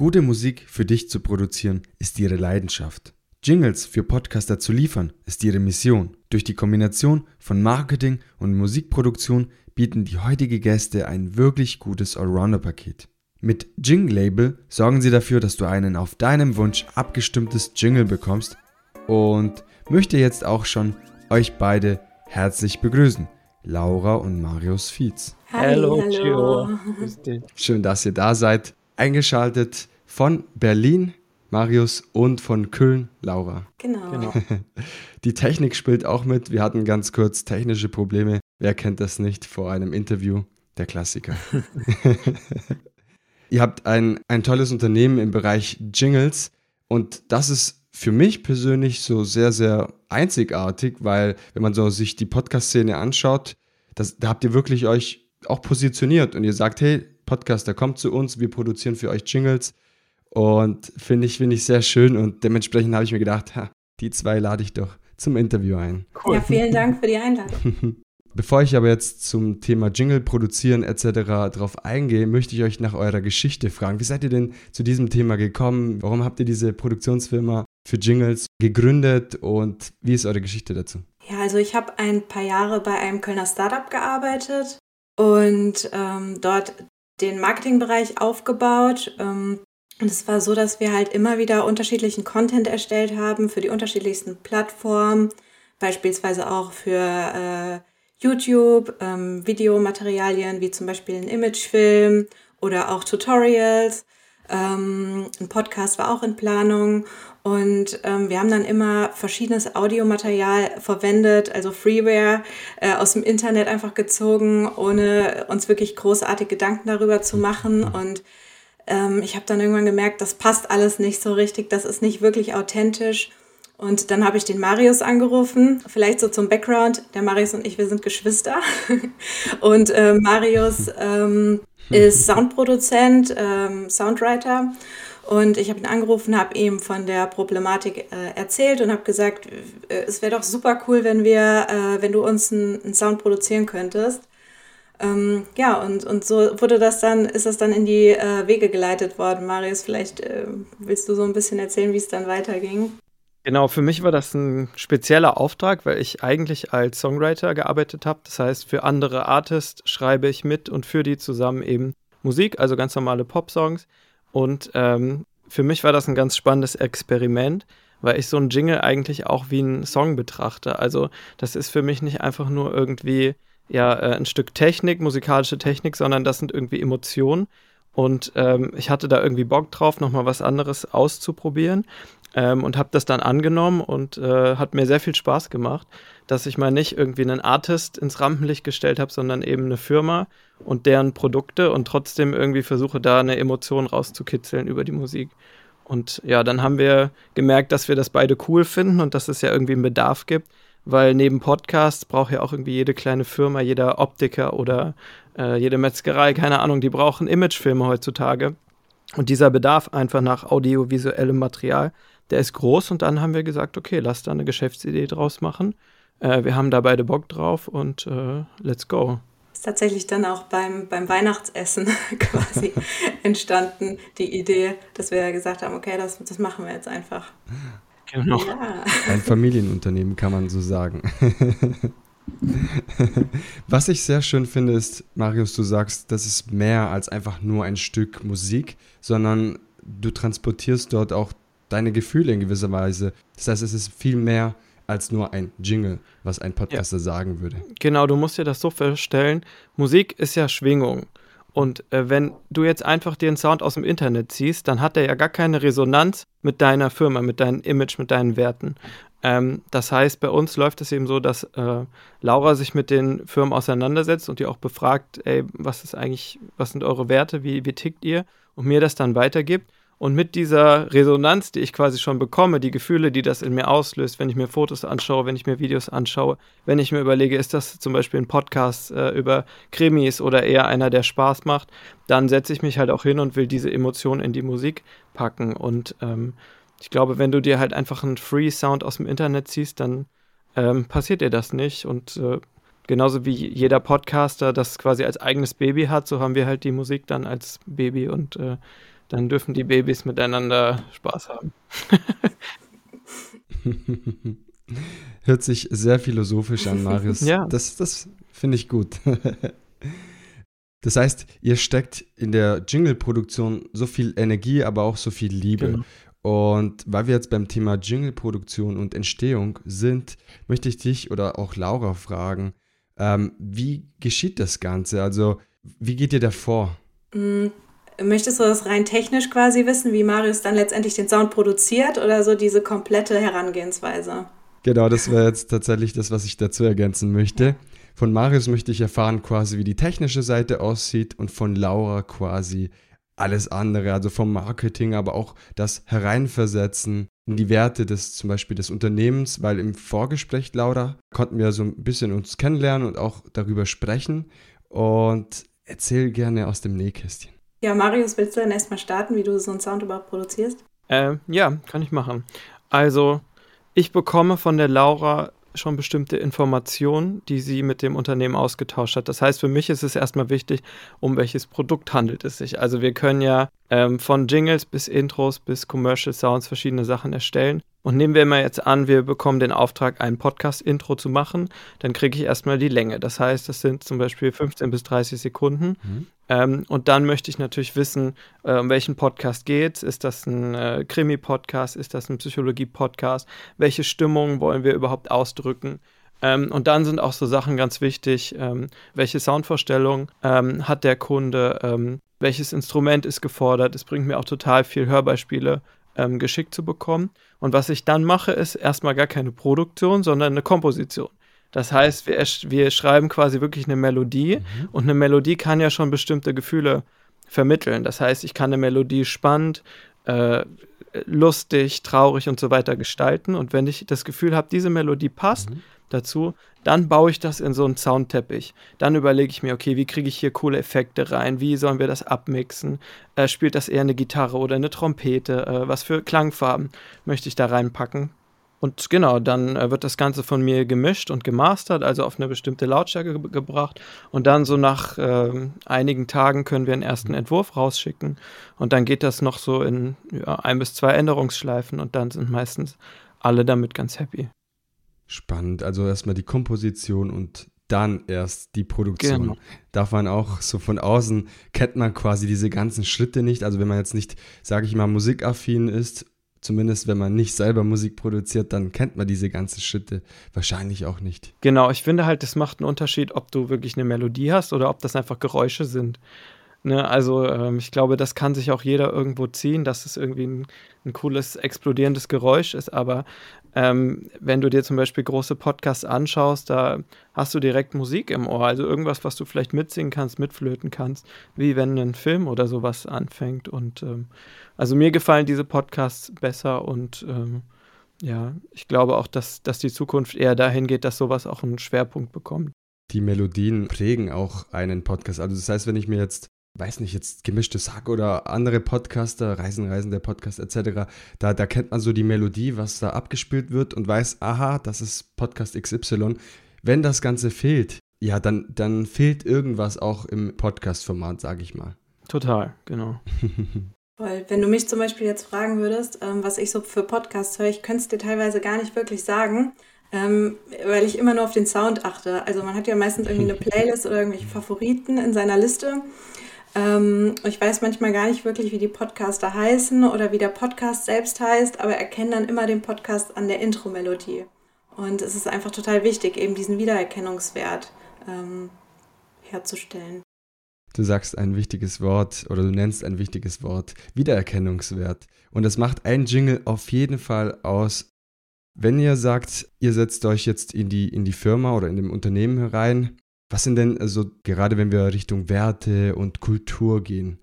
Gute Musik für dich zu produzieren ist ihre Leidenschaft. Jingles für Podcaster zu liefern ist ihre Mission. Durch die Kombination von Marketing und Musikproduktion bieten die heutigen Gäste ein wirklich gutes Allrounder-Paket. Mit Jingle Label sorgen sie dafür, dass du einen auf deinem Wunsch abgestimmtes Jingle bekommst und möchte jetzt auch schon euch beide herzlich begrüßen. Laura und Marius Fietz. Hallo, hallo. Schön, dass ihr da seid. Eingeschaltet von Berlin, Marius, und von Köln, Laura. Genau. genau. Die Technik spielt auch mit. Wir hatten ganz kurz technische Probleme. Wer kennt das nicht vor einem Interview? Der Klassiker. Ihr habt ein, ein tolles Unternehmen im Bereich Jingles und das ist für mich persönlich so sehr, sehr einzigartig, weil wenn man so sich die Podcast-Szene anschaut, das, da habt ihr wirklich euch auch positioniert und ihr sagt, hey, Podcaster, kommt zu uns, wir produzieren für euch Jingles und finde ich, finde ich sehr schön und dementsprechend habe ich mir gedacht, ha, die zwei lade ich doch zum Interview ein. Cool. Ja, vielen Dank für die Einladung. Bevor ich aber jetzt zum Thema Jingle produzieren etc. drauf eingehe, möchte ich euch nach eurer Geschichte fragen. Wie seid ihr denn zu diesem Thema gekommen? Warum habt ihr diese Produktionsfirma für Jingles gegründet und wie ist eure Geschichte dazu? Ja, also ich habe ein paar Jahre bei einem Kölner Startup gearbeitet und ähm, dort den Marketingbereich aufgebaut. Ähm, und es war so, dass wir halt immer wieder unterschiedlichen Content erstellt haben für die unterschiedlichsten Plattformen, beispielsweise auch für äh, YouTube, ähm, Videomaterialien wie zum Beispiel ein Imagefilm oder auch Tutorials. Ähm, ein Podcast war auch in Planung und ähm, wir haben dann immer verschiedenes Audiomaterial verwendet, also Freeware äh, aus dem Internet einfach gezogen, ohne uns wirklich großartig Gedanken darüber zu machen. Und ähm, ich habe dann irgendwann gemerkt, das passt alles nicht so richtig, das ist nicht wirklich authentisch. Und dann habe ich den Marius angerufen, vielleicht so zum Background. Der Marius und ich, wir sind Geschwister. und äh, Marius ähm, ist Soundproduzent, ähm, Soundwriter. Und ich habe ihn angerufen, habe ihm von der Problematik äh, erzählt und habe gesagt, äh, es wäre doch super cool, wenn wir, äh, wenn du uns einen Sound produzieren könntest. Ähm, ja, und, und so wurde das dann, ist das dann in die äh, Wege geleitet worden. Marius, vielleicht äh, willst du so ein bisschen erzählen, wie es dann weiterging? Genau, für mich war das ein spezieller Auftrag, weil ich eigentlich als Songwriter gearbeitet habe. Das heißt, für andere Artists schreibe ich mit und für die zusammen eben Musik, also ganz normale Pop-Songs. Und ähm, für mich war das ein ganz spannendes Experiment, weil ich so einen Jingle eigentlich auch wie einen Song betrachte. Also das ist für mich nicht einfach nur irgendwie ja äh, ein Stück Technik, musikalische Technik, sondern das sind irgendwie Emotionen. Und ähm, ich hatte da irgendwie Bock drauf, nochmal was anderes auszuprobieren ähm, und habe das dann angenommen und äh, hat mir sehr viel Spaß gemacht, dass ich mal nicht irgendwie einen Artist ins Rampenlicht gestellt habe, sondern eben eine Firma und deren Produkte und trotzdem irgendwie versuche da eine Emotion rauszukitzeln über die Musik. Und ja, dann haben wir gemerkt, dass wir das beide cool finden und dass es ja irgendwie einen Bedarf gibt, weil neben Podcasts braucht ja auch irgendwie jede kleine Firma, jeder Optiker oder äh, jede Metzgerei, keine Ahnung, die brauchen Imagefilme heutzutage. Und dieser Bedarf einfach nach audiovisuellem Material der ist groß und dann haben wir gesagt, okay, lass da eine Geschäftsidee draus machen. Äh, wir haben da beide Bock drauf und äh, let's go. Ist tatsächlich dann auch beim, beim Weihnachtsessen quasi entstanden, die Idee, dass wir gesagt haben, okay, das, das machen wir jetzt einfach. Genau. Ja. Ein Familienunternehmen kann man so sagen. Was ich sehr schön finde, ist, Marius, du sagst, das ist mehr als einfach nur ein Stück Musik, sondern du transportierst dort auch deine Gefühle in gewisser Weise. Das heißt, es ist viel mehr als nur ein Jingle, was ein Podcaster ja. sagen würde. Genau, du musst dir das so vorstellen. Musik ist ja Schwingung. Und äh, wenn du jetzt einfach den Sound aus dem Internet ziehst, dann hat er ja gar keine Resonanz mit deiner Firma, mit deinem Image, mit deinen Werten. Ähm, das heißt, bei uns läuft es eben so, dass äh, Laura sich mit den Firmen auseinandersetzt und die auch befragt, ey, was ist eigentlich, was sind eure Werte, wie, wie tickt ihr? Und mir das dann weitergibt. Und mit dieser Resonanz, die ich quasi schon bekomme, die Gefühle, die das in mir auslöst, wenn ich mir Fotos anschaue, wenn ich mir Videos anschaue, wenn ich mir überlege, ist das zum Beispiel ein Podcast äh, über Krimis oder eher einer, der Spaß macht, dann setze ich mich halt auch hin und will diese Emotionen in die Musik packen. Und ähm, ich glaube, wenn du dir halt einfach einen Free-Sound aus dem Internet ziehst, dann ähm, passiert dir das nicht. Und äh, genauso wie jeder Podcaster das quasi als eigenes Baby hat, so haben wir halt die Musik dann als Baby und äh, dann dürfen die Babys miteinander Spaß haben. Hört sich sehr philosophisch an, Marius. ja. Das, das finde ich gut. das heißt, ihr steckt in der Jingle-Produktion so viel Energie, aber auch so viel Liebe. Genau. Und weil wir jetzt beim Thema Jingle-Produktion und Entstehung sind, möchte ich dich oder auch Laura fragen, ähm, wie geschieht das Ganze? Also, wie geht ihr da vor? Möchtest du das rein technisch quasi wissen, wie Marius dann letztendlich den Sound produziert oder so diese komplette Herangehensweise? Genau, das wäre jetzt tatsächlich das, was ich dazu ergänzen möchte. Von Marius möchte ich erfahren quasi, wie die technische Seite aussieht und von Laura quasi, alles andere, also vom Marketing, aber auch das Hereinversetzen in die Werte des zum Beispiel des Unternehmens, weil im Vorgespräch, Laura, konnten wir so ein bisschen uns kennenlernen und auch darüber sprechen. Und erzähl gerne aus dem Nähkästchen. Ja, Marius, willst du dann erstmal starten, wie du so einen Sound überhaupt produzierst? Äh, ja, kann ich machen. Also, ich bekomme von der Laura schon bestimmte Informationen, die sie mit dem Unternehmen ausgetauscht hat. Das heißt, für mich ist es erstmal wichtig, um welches Produkt handelt es sich. Also wir können ja ähm, von Jingles bis Intros bis Commercial Sounds verschiedene Sachen erstellen. Und nehmen wir mal jetzt an, wir bekommen den Auftrag, ein Podcast-Intro zu machen, dann kriege ich erstmal die Länge. Das heißt, das sind zum Beispiel 15 bis 30 Sekunden. Mhm. Ähm, und dann möchte ich natürlich wissen, äh, um welchen Podcast geht es. Ist das ein äh, Krimi-Podcast? Ist das ein Psychologie-Podcast? Welche Stimmung wollen wir überhaupt ausdrücken? Ähm, und dann sind auch so Sachen ganz wichtig, ähm, welche Soundvorstellung ähm, hat der Kunde, ähm, welches Instrument ist gefordert. Es bringt mir auch total viel Hörbeispiele ähm, geschickt zu bekommen. Und was ich dann mache, ist erstmal gar keine Produktion, sondern eine Komposition. Das heißt, wir, wir schreiben quasi wirklich eine Melodie mhm. und eine Melodie kann ja schon bestimmte Gefühle vermitteln. Das heißt, ich kann eine Melodie spannend, äh, lustig, traurig und so weiter gestalten. Und wenn ich das Gefühl habe, diese Melodie passt, mhm dazu. Dann baue ich das in so einen Soundteppich. Dann überlege ich mir, okay, wie kriege ich hier coole Effekte rein? Wie sollen wir das abmixen? Äh, spielt das eher eine Gitarre oder eine Trompete? Äh, was für Klangfarben möchte ich da reinpacken? Und genau, dann äh, wird das Ganze von mir gemischt und gemastert, also auf eine bestimmte Lautstärke ge gebracht. Und dann so nach äh, einigen Tagen können wir einen ersten Entwurf rausschicken. Und dann geht das noch so in ja, ein bis zwei Änderungsschleifen und dann sind meistens alle damit ganz happy. Spannend. Also erstmal die Komposition und dann erst die Produktion. Genau. Darf man auch so von außen, kennt man quasi diese ganzen Schritte nicht. Also wenn man jetzt nicht, sage ich mal, musikaffin ist, zumindest wenn man nicht selber Musik produziert, dann kennt man diese ganzen Schritte wahrscheinlich auch nicht. Genau, ich finde halt, das macht einen Unterschied, ob du wirklich eine Melodie hast oder ob das einfach Geräusche sind. Ne, also ähm, ich glaube, das kann sich auch jeder irgendwo ziehen, dass es irgendwie ein, ein cooles, explodierendes Geräusch ist. Aber ähm, wenn du dir zum Beispiel große Podcasts anschaust, da hast du direkt Musik im Ohr. Also irgendwas, was du vielleicht mitsingen kannst, mitflöten kannst, wie wenn ein Film oder sowas anfängt. Und ähm, also mir gefallen diese Podcasts besser und ähm, ja, ich glaube auch, dass, dass die Zukunft eher dahin geht, dass sowas auch einen Schwerpunkt bekommt die Melodien prägen auch einen Podcast. Also das heißt, wenn ich mir jetzt weiß nicht, jetzt gemischtes Hack oder andere Podcaster, Reisen, Reisen, der Podcast etc., da, da kennt man so die Melodie, was da abgespielt wird und weiß, aha, das ist Podcast XY. Wenn das Ganze fehlt, ja, dann, dann fehlt irgendwas auch im Podcast-Format, sage ich mal. Total, genau. Weil, wenn du mich zum Beispiel jetzt fragen würdest, ähm, was ich so für Podcasts höre, ich könnte es dir teilweise gar nicht wirklich sagen, ähm, weil ich immer nur auf den Sound achte. Also man hat ja meistens irgendwie eine Playlist oder irgendwelche Favoriten in seiner Liste. Ähm, ich weiß manchmal gar nicht wirklich, wie die Podcaster heißen oder wie der Podcast selbst heißt, aber erkenne dann immer den Podcast an der Intro-Melodie. Und es ist einfach total wichtig, eben diesen Wiedererkennungswert ähm, herzustellen. Du sagst ein wichtiges Wort oder du nennst ein wichtiges Wort, Wiedererkennungswert. Und das macht ein Jingle auf jeden Fall aus. Wenn ihr sagt, ihr setzt euch jetzt in die, in die Firma oder in dem Unternehmen herein was sind denn, also gerade wenn wir Richtung Werte und Kultur gehen,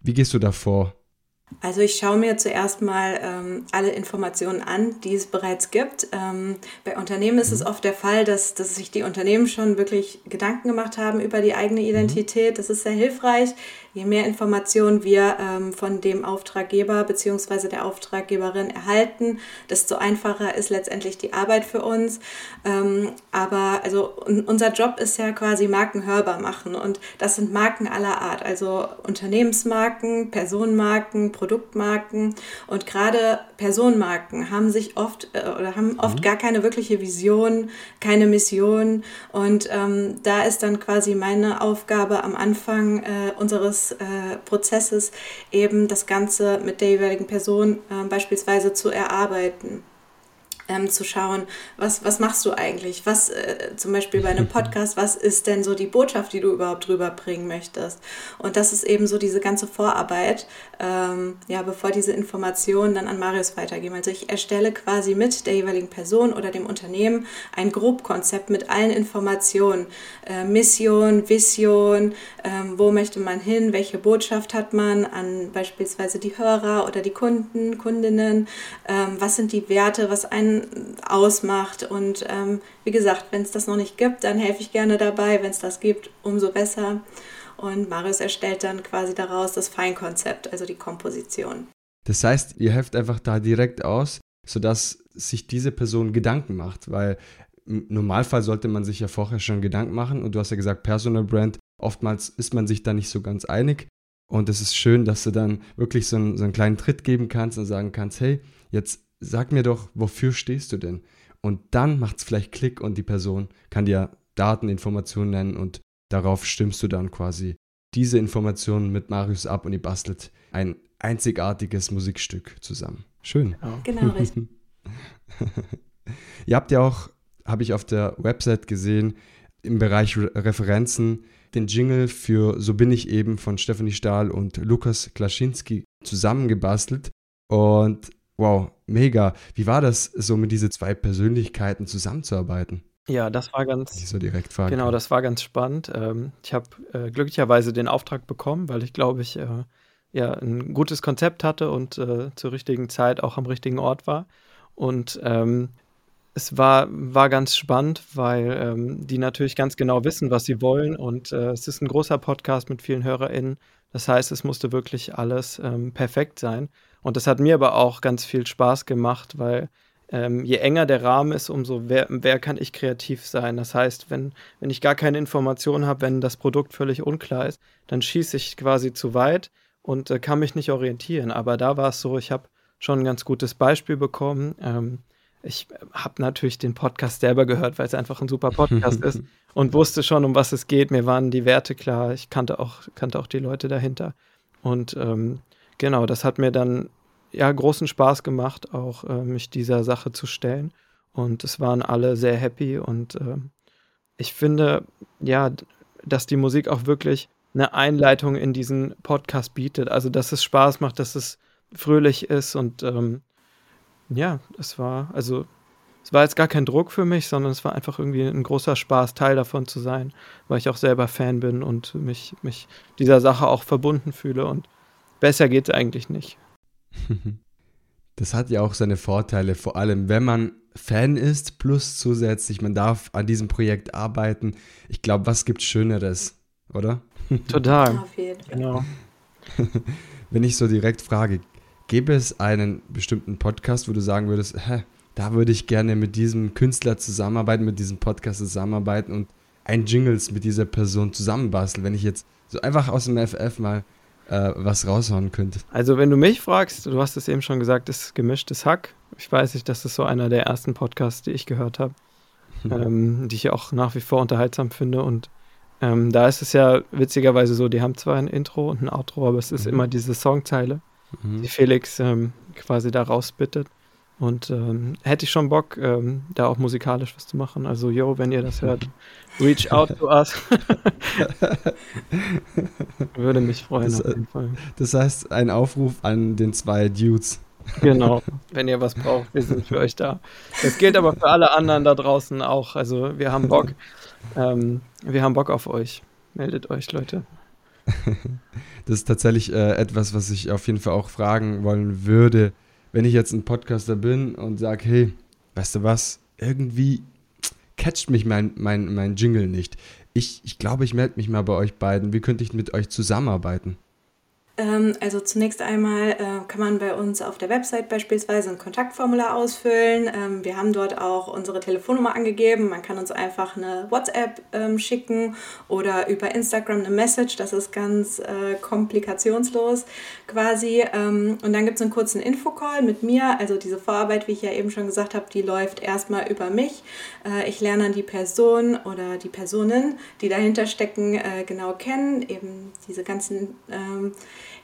wie gehst du da vor? Also ich schaue mir zuerst mal ähm, alle Informationen an, die es bereits gibt. Ähm, bei Unternehmen ist mhm. es oft der Fall, dass, dass sich die Unternehmen schon wirklich Gedanken gemacht haben über die eigene mhm. Identität. Das ist sehr hilfreich. Je mehr Informationen wir ähm, von dem Auftraggeber bzw. der Auftraggeberin erhalten, desto einfacher ist letztendlich die Arbeit für uns. Ähm, aber also unser Job ist ja quasi Marken hörbar machen und das sind Marken aller Art, also Unternehmensmarken, Personenmarken, Produktmarken und gerade Personenmarken haben sich oft äh, oder haben oft mhm. gar keine wirkliche Vision, keine Mission und ähm, da ist dann quasi meine Aufgabe am Anfang äh, unseres äh, Prozesses eben das Ganze mit der jeweiligen Person äh, beispielsweise zu erarbeiten ähm, zu schauen, was, was machst du eigentlich? Was äh, zum Beispiel bei einem Podcast, was ist denn so die Botschaft, die du überhaupt rüberbringen möchtest? Und das ist eben so diese ganze Vorarbeit, ähm, ja, bevor diese Informationen dann an Marius weitergehen. Also ich erstelle quasi mit der jeweiligen Person oder dem Unternehmen ein Grobkonzept mit allen Informationen. Äh, Mission, Vision, äh, wo möchte man hin, welche Botschaft hat man an beispielsweise die Hörer oder die Kunden, Kundinnen, ähm, was sind die Werte, was einen ausmacht. Und ähm, wie gesagt, wenn es das noch nicht gibt, dann helfe ich gerne dabei. Wenn es das gibt, umso besser. Und Marius erstellt dann quasi daraus das Feinkonzept, also die Komposition. Das heißt, ihr helft einfach da direkt aus, sodass sich diese Person Gedanken macht, weil im Normalfall sollte man sich ja vorher schon Gedanken machen und du hast ja gesagt, Personal Brand, oftmals ist man sich da nicht so ganz einig und es ist schön, dass du dann wirklich so einen, so einen kleinen Tritt geben kannst und sagen kannst, hey, jetzt sag mir doch, wofür stehst du denn? Und dann macht es vielleicht Klick und die Person kann dir Daten, Informationen nennen und darauf stimmst du dann quasi diese Informationen mit Marius ab und ihr bastelt ein einzigartiges Musikstück zusammen. Schön. Genau, richtig. ihr habt ja auch, habe ich auf der Website gesehen, im Bereich Re Referenzen den Jingle für So bin ich eben von Stephanie Stahl und Lukas Klaschinski zusammengebastelt. Und Wow, mega. Wie war das, so mit diesen zwei Persönlichkeiten zusammenzuarbeiten? Ja, das war ganz. Ich so direkt fragen. Genau, das war ganz spannend. Ähm, ich habe äh, glücklicherweise den Auftrag bekommen, weil ich glaube ich äh, ja ein gutes Konzept hatte und äh, zur richtigen Zeit auch am richtigen Ort war. Und ähm, es war, war ganz spannend, weil ähm, die natürlich ganz genau wissen, was sie wollen. Und äh, es ist ein großer Podcast mit vielen HörerInnen. Das heißt, es musste wirklich alles ähm, perfekt sein. Und das hat mir aber auch ganz viel Spaß gemacht, weil ähm, je enger der Rahmen ist, umso wer, wer kann ich kreativ sein. Das heißt, wenn, wenn ich gar keine Informationen habe, wenn das Produkt völlig unklar ist, dann schieße ich quasi zu weit und äh, kann mich nicht orientieren. Aber da war es so, ich habe schon ein ganz gutes Beispiel bekommen. Ähm, ich habe natürlich den Podcast selber gehört, weil es einfach ein super Podcast ist und wusste schon, um was es geht. Mir waren die Werte klar. Ich kannte auch, kannte auch die Leute dahinter. Und ähm, genau, das hat mir dann ja großen Spaß gemacht, auch äh, mich dieser Sache zu stellen. Und es waren alle sehr happy und äh, ich finde, ja, dass die Musik auch wirklich eine Einleitung in diesen Podcast bietet. Also, dass es Spaß macht, dass es fröhlich ist und ähm, ja, es war, also es war jetzt gar kein Druck für mich, sondern es war einfach irgendwie ein großer Spaß, Teil davon zu sein, weil ich auch selber Fan bin und mich, mich dieser Sache auch verbunden fühle und besser geht es eigentlich nicht. Das hat ja auch seine Vorteile, vor allem wenn man Fan ist, plus zusätzlich, man darf an diesem Projekt arbeiten. Ich glaube, was gibt Schöneres, oder? Total. Auf jeden Fall. Genau. wenn ich so direkt frage, gäbe es einen bestimmten Podcast, wo du sagen würdest, hä, da würde ich gerne mit diesem Künstler zusammenarbeiten, mit diesem Podcast zusammenarbeiten und ein Jingles mit dieser Person zusammenbasteln, wenn ich jetzt so einfach aus dem FF mal äh, was raushauen könnte. Also wenn du mich fragst, du hast es eben schon gesagt, ist gemischtes Hack. Ich weiß nicht, das ist so einer der ersten Podcasts, die ich gehört habe, ähm, die ich auch nach wie vor unterhaltsam finde und ähm, da ist es ja witzigerweise so, die haben zwar ein Intro und ein Outro, aber es ist mhm. immer diese Songzeile mhm. die Felix ähm, quasi da rausbittet. Und ähm, hätte ich schon Bock, ähm, da auch musikalisch was zu machen. Also, yo, wenn ihr das hört, reach out to us. Würde mich freuen, das, auf jeden Fall. Das heißt, ein Aufruf an den zwei Dudes. Genau, wenn ihr was braucht, wir sind für euch da. Das gilt aber für alle anderen da draußen auch. Also, wir haben Bock. Ähm, wir haben Bock auf euch. Meldet euch, Leute. das ist tatsächlich äh, etwas, was ich auf jeden Fall auch fragen wollen würde, wenn ich jetzt ein Podcaster bin und sage, hey, weißt du was, irgendwie catcht mich mein, mein, mein Jingle nicht. Ich, ich glaube, ich melde mich mal bei euch beiden. Wie könnte ich mit euch zusammenarbeiten? Ähm, also zunächst einmal äh, kann man bei uns auf der Website beispielsweise ein Kontaktformular ausfüllen. Ähm, wir haben dort auch unsere Telefonnummer angegeben. Man kann uns einfach eine WhatsApp ähm, schicken oder über Instagram eine Message. Das ist ganz äh, komplikationslos quasi. und dann gibt es einen kurzen Infocall mit mir. Also diese Vorarbeit, wie ich ja eben schon gesagt habe, die läuft erstmal über mich. Äh, ich lerne dann die Person oder die Personen, die dahinter stecken, genau kennen. Eben diese ganzen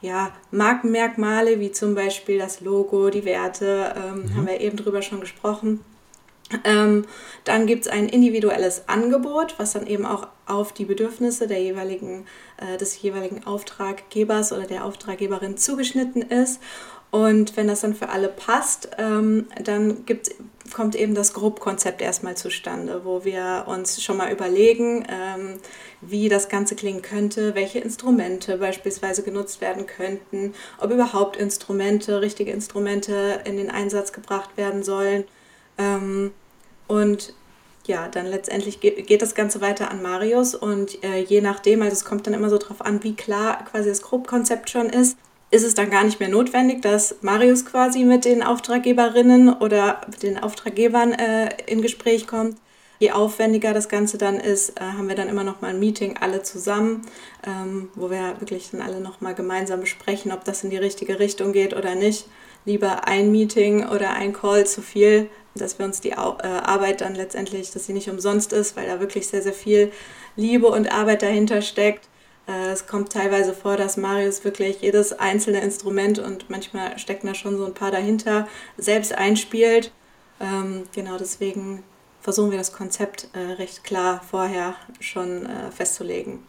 ja, Markenmerkmale wie zum Beispiel das Logo, die Werte, ähm, mhm. haben wir eben drüber schon gesprochen. Ähm, dann gibt es ein individuelles Angebot, was dann eben auch auf die Bedürfnisse der jeweiligen, äh, des jeweiligen Auftraggebers oder der Auftraggeberin zugeschnitten ist. Und wenn das dann für alle passt, ähm, dann gibt, kommt eben das Grobkonzept erstmal zustande, wo wir uns schon mal überlegen, ähm, wie das Ganze klingen könnte, welche Instrumente beispielsweise genutzt werden könnten, ob überhaupt Instrumente, richtige Instrumente in den Einsatz gebracht werden sollen. Ähm, und ja, dann letztendlich geht, das Ganze weiter an Marius und äh, je nachdem, also es kommt dann immer so drauf an, wie klar quasi das Grobkonzept schon ist, ist es dann gar nicht mehr notwendig, dass Marius quasi mit den Auftraggeberinnen oder mit den Auftraggebern äh, in Gespräch kommt. Je aufwendiger das Ganze dann ist, äh, haben wir dann immer noch mal ein Meeting alle zusammen, ähm, wo wir wirklich dann alle noch mal gemeinsam besprechen, ob das in die richtige Richtung geht oder nicht. Lieber ein Meeting oder ein Call zu viel, dass wir uns die Au äh, Arbeit dann letztendlich, dass sie nicht umsonst ist, weil da wirklich sehr, sehr viel Liebe und Arbeit dahinter steckt. Äh, es kommt teilweise vor, dass Marius wirklich jedes einzelne Instrument und manchmal stecken da schon so ein paar dahinter, selbst einspielt. Ähm, genau deswegen versuchen wir das Konzept äh, recht klar vorher schon äh, festzulegen.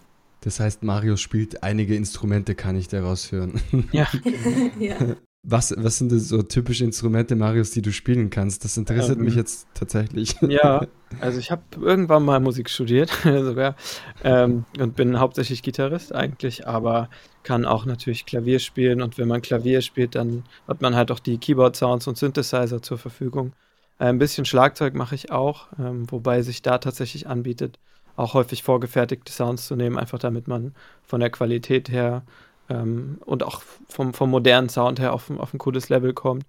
Das heißt, Marius spielt einige Instrumente, kann ich daraus hören. Ja. ja. Was, was sind das so typische Instrumente, Marius, die du spielen kannst? Das interessiert ähm, mich jetzt tatsächlich. Ja, also ich habe irgendwann mal Musik studiert sogar ähm, und bin hauptsächlich Gitarrist eigentlich, aber kann auch natürlich Klavier spielen und wenn man Klavier spielt, dann hat man halt auch die Keyboard-Sounds und Synthesizer zur Verfügung. Äh, ein bisschen Schlagzeug mache ich auch, ähm, wobei sich da tatsächlich anbietet, auch häufig vorgefertigte Sounds zu nehmen, einfach damit man von der Qualität her ähm, und auch vom, vom modernen Sound her auf, auf ein cooles Level kommt.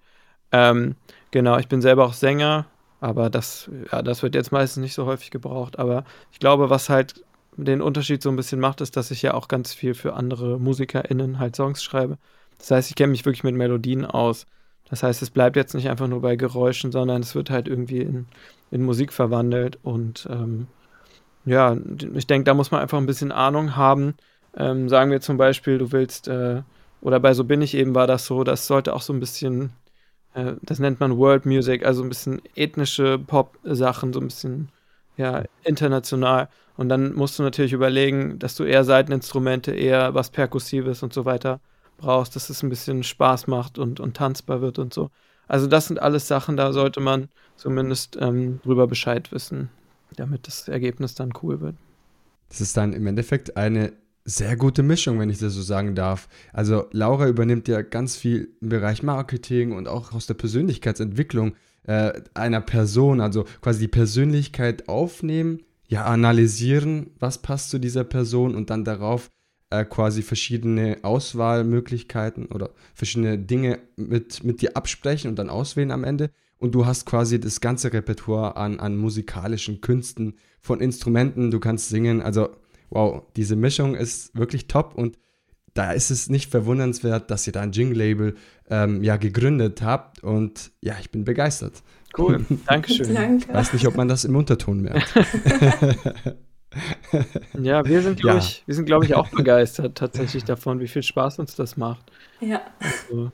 Ähm, genau, ich bin selber auch Sänger, aber das, ja, das wird jetzt meistens nicht so häufig gebraucht. Aber ich glaube, was halt den Unterschied so ein bisschen macht, ist, dass ich ja auch ganz viel für andere MusikerInnen halt Songs schreibe. Das heißt, ich kenne mich wirklich mit Melodien aus. Das heißt, es bleibt jetzt nicht einfach nur bei Geräuschen, sondern es wird halt irgendwie in, in Musik verwandelt. Und ähm, ja, ich denke, da muss man einfach ein bisschen Ahnung haben, ähm, sagen wir zum Beispiel, du willst, äh, oder bei So bin ich eben war das so, das sollte auch so ein bisschen, äh, das nennt man World Music, also ein bisschen ethnische Pop-Sachen, so ein bisschen, ja, international. Und dann musst du natürlich überlegen, dass du eher Seiteninstrumente, eher was Perkussives und so weiter brauchst, dass es ein bisschen Spaß macht und, und tanzbar wird und so. Also das sind alles Sachen, da sollte man zumindest ähm, drüber Bescheid wissen, damit das Ergebnis dann cool wird. Das ist dann im Endeffekt eine sehr gute Mischung, wenn ich das so sagen darf. Also Laura übernimmt ja ganz viel im Bereich Marketing und auch aus der Persönlichkeitsentwicklung äh, einer Person, also quasi die Persönlichkeit aufnehmen, ja, analysieren, was passt zu dieser Person und dann darauf äh, quasi verschiedene Auswahlmöglichkeiten oder verschiedene Dinge mit, mit dir absprechen und dann auswählen am Ende. Und du hast quasi das ganze Repertoire an, an musikalischen Künsten, von Instrumenten, du kannst singen, also wow, diese Mischung ist wirklich top und da ist es nicht verwundernswert, dass ihr da ein Jingle-Label ähm, ja gegründet habt und ja, ich bin begeistert. Cool, Dankeschön. Danke. Weiß nicht, ob man das im Unterton merkt. ja, wir sind, glaube ja. ich, wir sind, glaube ich, auch begeistert tatsächlich davon, wie viel Spaß uns das macht. Ja. Also,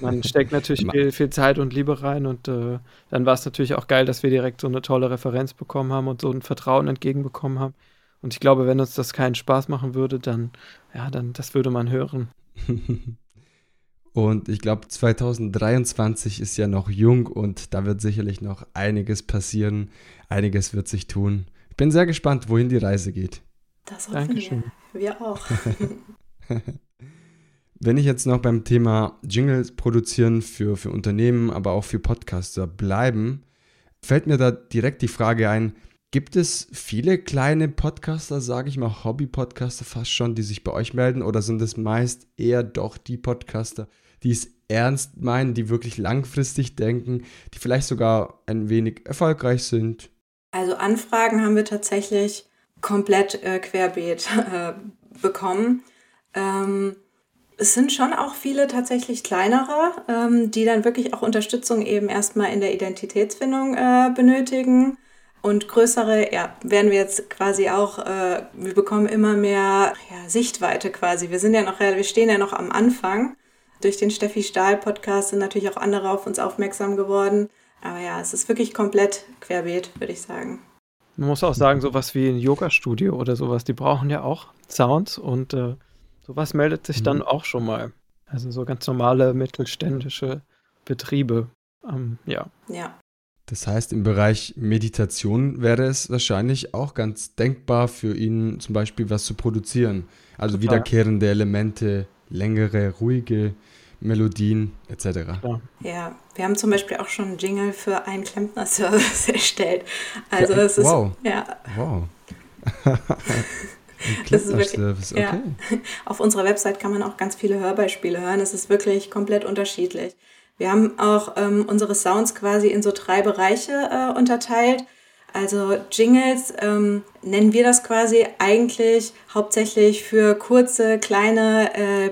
man steckt natürlich viel, viel, Zeit und Liebe rein und äh, dann war es natürlich auch geil, dass wir direkt so eine tolle Referenz bekommen haben und so ein Vertrauen entgegenbekommen haben. Und ich glaube, wenn uns das keinen Spaß machen würde, dann, ja, dann, das würde man hören. und ich glaube, 2023 ist ja noch jung und da wird sicherlich noch einiges passieren. Einiges wird sich tun. Ich bin sehr gespannt, wohin die Reise geht. Das hoffen Dankeschön. wir. Wir auch. Wenn ich jetzt noch beim Thema Jingles produzieren für, für Unternehmen, aber auch für Podcaster bleiben, fällt mir da direkt die Frage ein, Gibt es viele kleine Podcaster, sage ich mal, Hobby-Podcaster fast schon, die sich bei euch melden? Oder sind es meist eher doch die Podcaster, die es ernst meinen, die wirklich langfristig denken, die vielleicht sogar ein wenig erfolgreich sind? Also Anfragen haben wir tatsächlich komplett äh, querbeet äh, bekommen. Ähm, es sind schon auch viele tatsächlich kleinere, ähm, die dann wirklich auch Unterstützung eben erstmal in der Identitätsfindung äh, benötigen. Und größere, ja, werden wir jetzt quasi auch, äh, wir bekommen immer mehr ja, Sichtweite quasi. Wir sind ja noch, wir stehen ja noch am Anfang. Durch den Steffi Stahl Podcast sind natürlich auch andere auf uns aufmerksam geworden. Aber ja, es ist wirklich komplett querbeet, würde ich sagen. Man muss auch sagen, sowas wie ein Yoga-Studio oder sowas, die brauchen ja auch Sounds und äh, sowas meldet sich mhm. dann auch schon mal. Also so ganz normale mittelständische Betriebe. Ähm, ja. Ja. Das heißt, im Bereich Meditation wäre es wahrscheinlich auch ganz denkbar für ihn zum Beispiel was zu produzieren. Also Total. wiederkehrende Elemente, längere, ruhige Melodien etc. Ja, wir haben zum Beispiel auch schon einen Jingle für einen Klempner-Service erstellt. Also es ist wow. ja. Wow. Ein Klempner-Service, okay. Ja. Auf unserer Website kann man auch ganz viele Hörbeispiele hören. Es ist wirklich komplett unterschiedlich. Wir haben auch ähm, unsere Sounds quasi in so drei Bereiche äh, unterteilt. Also Jingles ähm, nennen wir das quasi eigentlich hauptsächlich für kurze, kleine äh,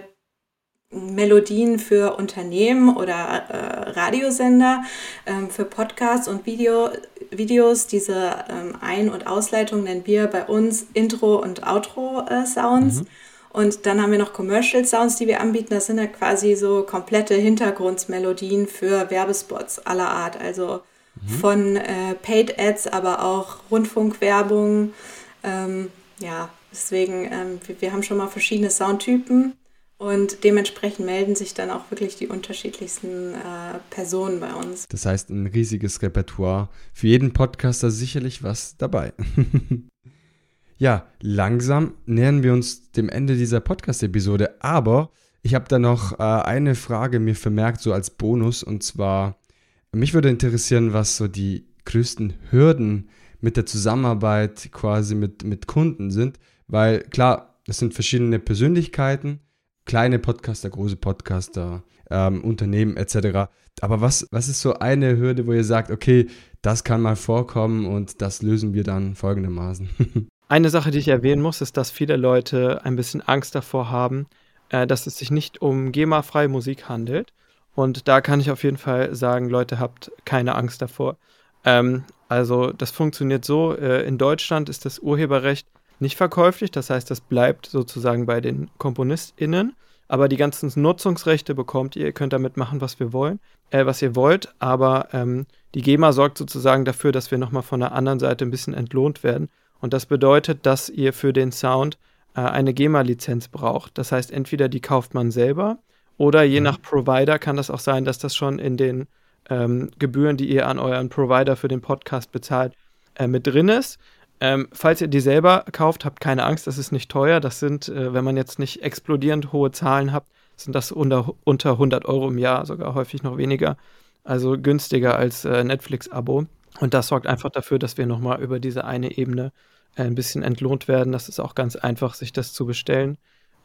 Melodien für Unternehmen oder äh, Radiosender, ähm, für Podcasts und Video, Videos. Diese ähm, Ein- und Ausleitung nennen wir bei uns Intro- und Outro-Sounds. Mhm. Und dann haben wir noch Commercial Sounds, die wir anbieten. Das sind ja quasi so komplette Hintergrundmelodien für Werbespots aller Art. Also mhm. von äh, Paid Ads, aber auch Rundfunkwerbung. Ähm, ja, deswegen, ähm, wir, wir haben schon mal verschiedene Soundtypen. Und dementsprechend melden sich dann auch wirklich die unterschiedlichsten äh, Personen bei uns. Das heißt, ein riesiges Repertoire. Für jeden Podcaster sicherlich was dabei. Ja, langsam nähern wir uns dem Ende dieser Podcast-Episode, aber ich habe da noch äh, eine Frage mir vermerkt, so als Bonus, und zwar, mich würde interessieren, was so die größten Hürden mit der Zusammenarbeit quasi mit, mit Kunden sind, weil klar, es sind verschiedene Persönlichkeiten, kleine Podcaster, große Podcaster, ähm, Unternehmen etc. Aber was, was ist so eine Hürde, wo ihr sagt, okay, das kann mal vorkommen und das lösen wir dann folgendermaßen? Eine Sache, die ich erwähnen muss, ist, dass viele Leute ein bisschen Angst davor haben, äh, dass es sich nicht um GEMA-freie Musik handelt. Und da kann ich auf jeden Fall sagen, Leute, habt keine Angst davor. Ähm, also das funktioniert so, äh, in Deutschland ist das Urheberrecht nicht verkäuflich, das heißt, das bleibt sozusagen bei den KomponistInnen, aber die ganzen Nutzungsrechte bekommt ihr, ihr könnt damit machen, was wir wollen, äh, was ihr wollt, aber ähm, die GEMA sorgt sozusagen dafür, dass wir nochmal von der anderen Seite ein bisschen entlohnt werden und das bedeutet, dass ihr für den Sound äh, eine GEMA-Lizenz braucht. Das heißt, entweder die kauft man selber oder je mhm. nach Provider kann das auch sein, dass das schon in den ähm, Gebühren, die ihr an euren Provider für den Podcast bezahlt, äh, mit drin ist. Ähm, falls ihr die selber kauft, habt keine Angst, das ist nicht teuer. Das sind, äh, wenn man jetzt nicht explodierend hohe Zahlen habt, sind das unter, unter 100 Euro im Jahr, sogar häufig noch weniger. Also günstiger als äh, Netflix-Abo. Und das sorgt einfach dafür, dass wir nochmal über diese eine Ebene äh, ein bisschen entlohnt werden. Das ist auch ganz einfach, sich das zu bestellen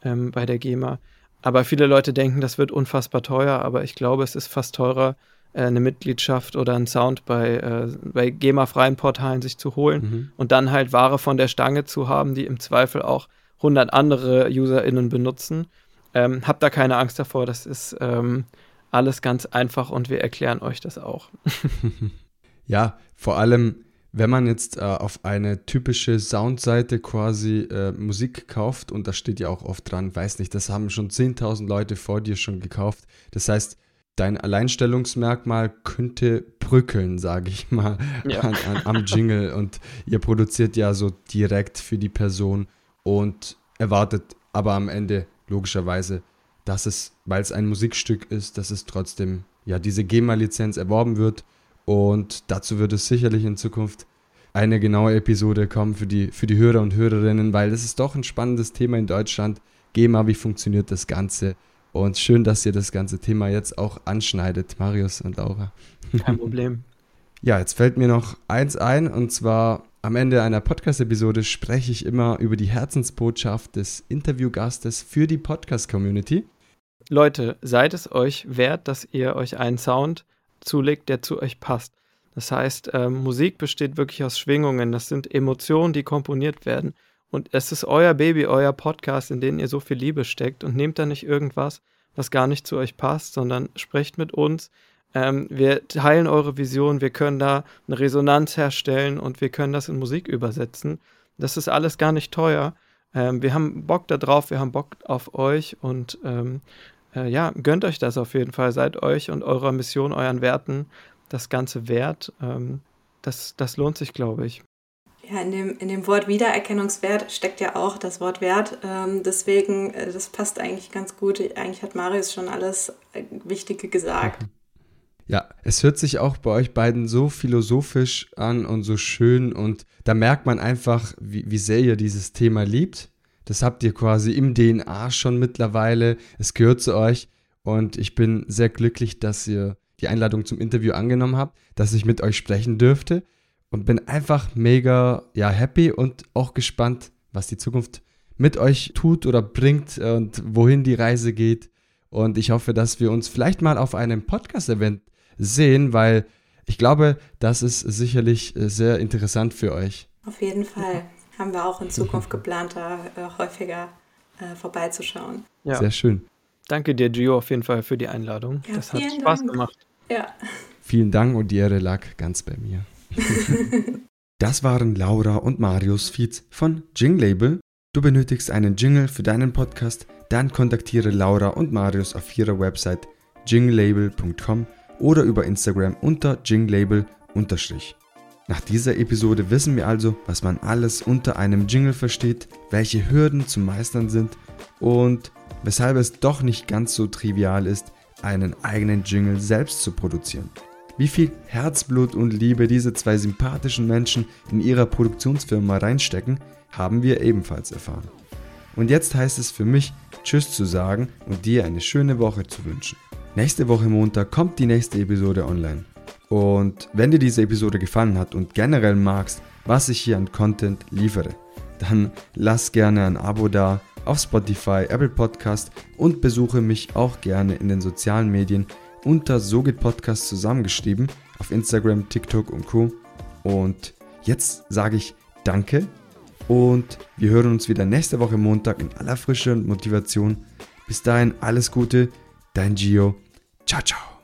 ähm, bei der GEMA. Aber viele Leute denken, das wird unfassbar teuer, aber ich glaube, es ist fast teurer, äh, eine Mitgliedschaft oder einen Sound bei, äh, bei GEMA-freien Portalen sich zu holen mhm. und dann halt Ware von der Stange zu haben, die im Zweifel auch 100 andere UserInnen benutzen. Ähm, habt da keine Angst davor, das ist ähm, alles ganz einfach und wir erklären euch das auch. ja, vor allem wenn man jetzt äh, auf eine typische Soundseite quasi äh, Musik kauft, und da steht ja auch oft dran, weiß nicht, das haben schon 10.000 Leute vor dir schon gekauft. Das heißt, dein Alleinstellungsmerkmal könnte brückeln, sage ich mal, ja. an, an, am Jingle. Und ihr produziert ja so direkt für die Person und erwartet aber am Ende logischerweise, dass es, weil es ein Musikstück ist, dass es trotzdem ja diese GEMA-Lizenz erworben wird und dazu wird es sicherlich in Zukunft eine genaue Episode kommen für die, für die Hörer und Hörerinnen, weil das ist doch ein spannendes Thema in Deutschland. GEMA, wie funktioniert das Ganze? Und schön, dass ihr das ganze Thema jetzt auch anschneidet, Marius und Laura. Kein Problem. Ja, jetzt fällt mir noch eins ein und zwar am Ende einer Podcast-Episode spreche ich immer über die Herzensbotschaft des Interviewgastes für die Podcast-Community. Leute, seid es euch wert, dass ihr euch einen Sound zulegt, der zu euch passt. Das heißt, äh, Musik besteht wirklich aus Schwingungen. Das sind Emotionen, die komponiert werden. Und es ist euer Baby, euer Podcast, in den ihr so viel Liebe steckt. Und nehmt da nicht irgendwas, was gar nicht zu euch passt, sondern sprecht mit uns. Ähm, wir teilen eure Vision, wir können da eine Resonanz herstellen und wir können das in Musik übersetzen. Das ist alles gar nicht teuer. Ähm, wir haben Bock darauf, wir haben Bock auf euch und ähm, äh, ja, gönnt euch das auf jeden Fall. Seid euch und eurer Mission, euren Werten das Ganze wert. Ähm, das, das lohnt sich, glaube ich. Ja, in dem, in dem Wort Wiedererkennungswert steckt ja auch das Wort Wert. Ähm, deswegen, äh, das passt eigentlich ganz gut. Eigentlich hat Marius schon alles äh, Wichtige gesagt. Ja, es hört sich auch bei euch beiden so philosophisch an und so schön und da merkt man einfach, wie, wie sehr ihr dieses Thema liebt. Das habt ihr quasi im DNA schon mittlerweile. Es gehört zu euch und ich bin sehr glücklich, dass ihr die Einladung zum Interview angenommen habt, dass ich mit euch sprechen dürfte und bin einfach mega ja, happy und auch gespannt, was die Zukunft mit euch tut oder bringt und wohin die Reise geht. Und ich hoffe, dass wir uns vielleicht mal auf einem Podcast-Event sehen, weil ich glaube, das ist sicherlich äh, sehr interessant für euch. Auf jeden Fall. Haben wir auch in Zukunft geplant, da äh, häufiger äh, vorbeizuschauen. Ja. Sehr schön. Danke dir, Gio, auf jeden Fall für die Einladung. Ja, das hat Spaß Dank. gemacht. Ja. Vielen Dank und die Ehre lag ganz bei mir. das waren Laura und Marius Feeds von Jing Label. Du benötigst einen Jingle für deinen Podcast, dann kontaktiere Laura und Marius auf ihrer Website jinglabel.com oder über Instagram unter jinglabel Nach dieser Episode wissen wir also, was man alles unter einem Jingle versteht, welche Hürden zu meistern sind und weshalb es doch nicht ganz so trivial ist, einen eigenen Jingle selbst zu produzieren. Wie viel Herzblut und Liebe diese zwei sympathischen Menschen in ihrer Produktionsfirma reinstecken, haben wir ebenfalls erfahren. Und jetzt heißt es für mich, Tschüss zu sagen und dir eine schöne Woche zu wünschen. Nächste Woche Montag kommt die nächste Episode online. Und wenn dir diese Episode gefallen hat und generell magst, was ich hier an Content liefere, dann lass gerne ein Abo da auf Spotify, Apple Podcast und besuche mich auch gerne in den sozialen Medien unter So geht Podcast zusammengeschrieben auf Instagram, TikTok und Co. Und jetzt sage ich Danke und wir hören uns wieder nächste Woche Montag in aller Frische und Motivation. Bis dahin alles Gute, dein Gio. Ciao, ciao.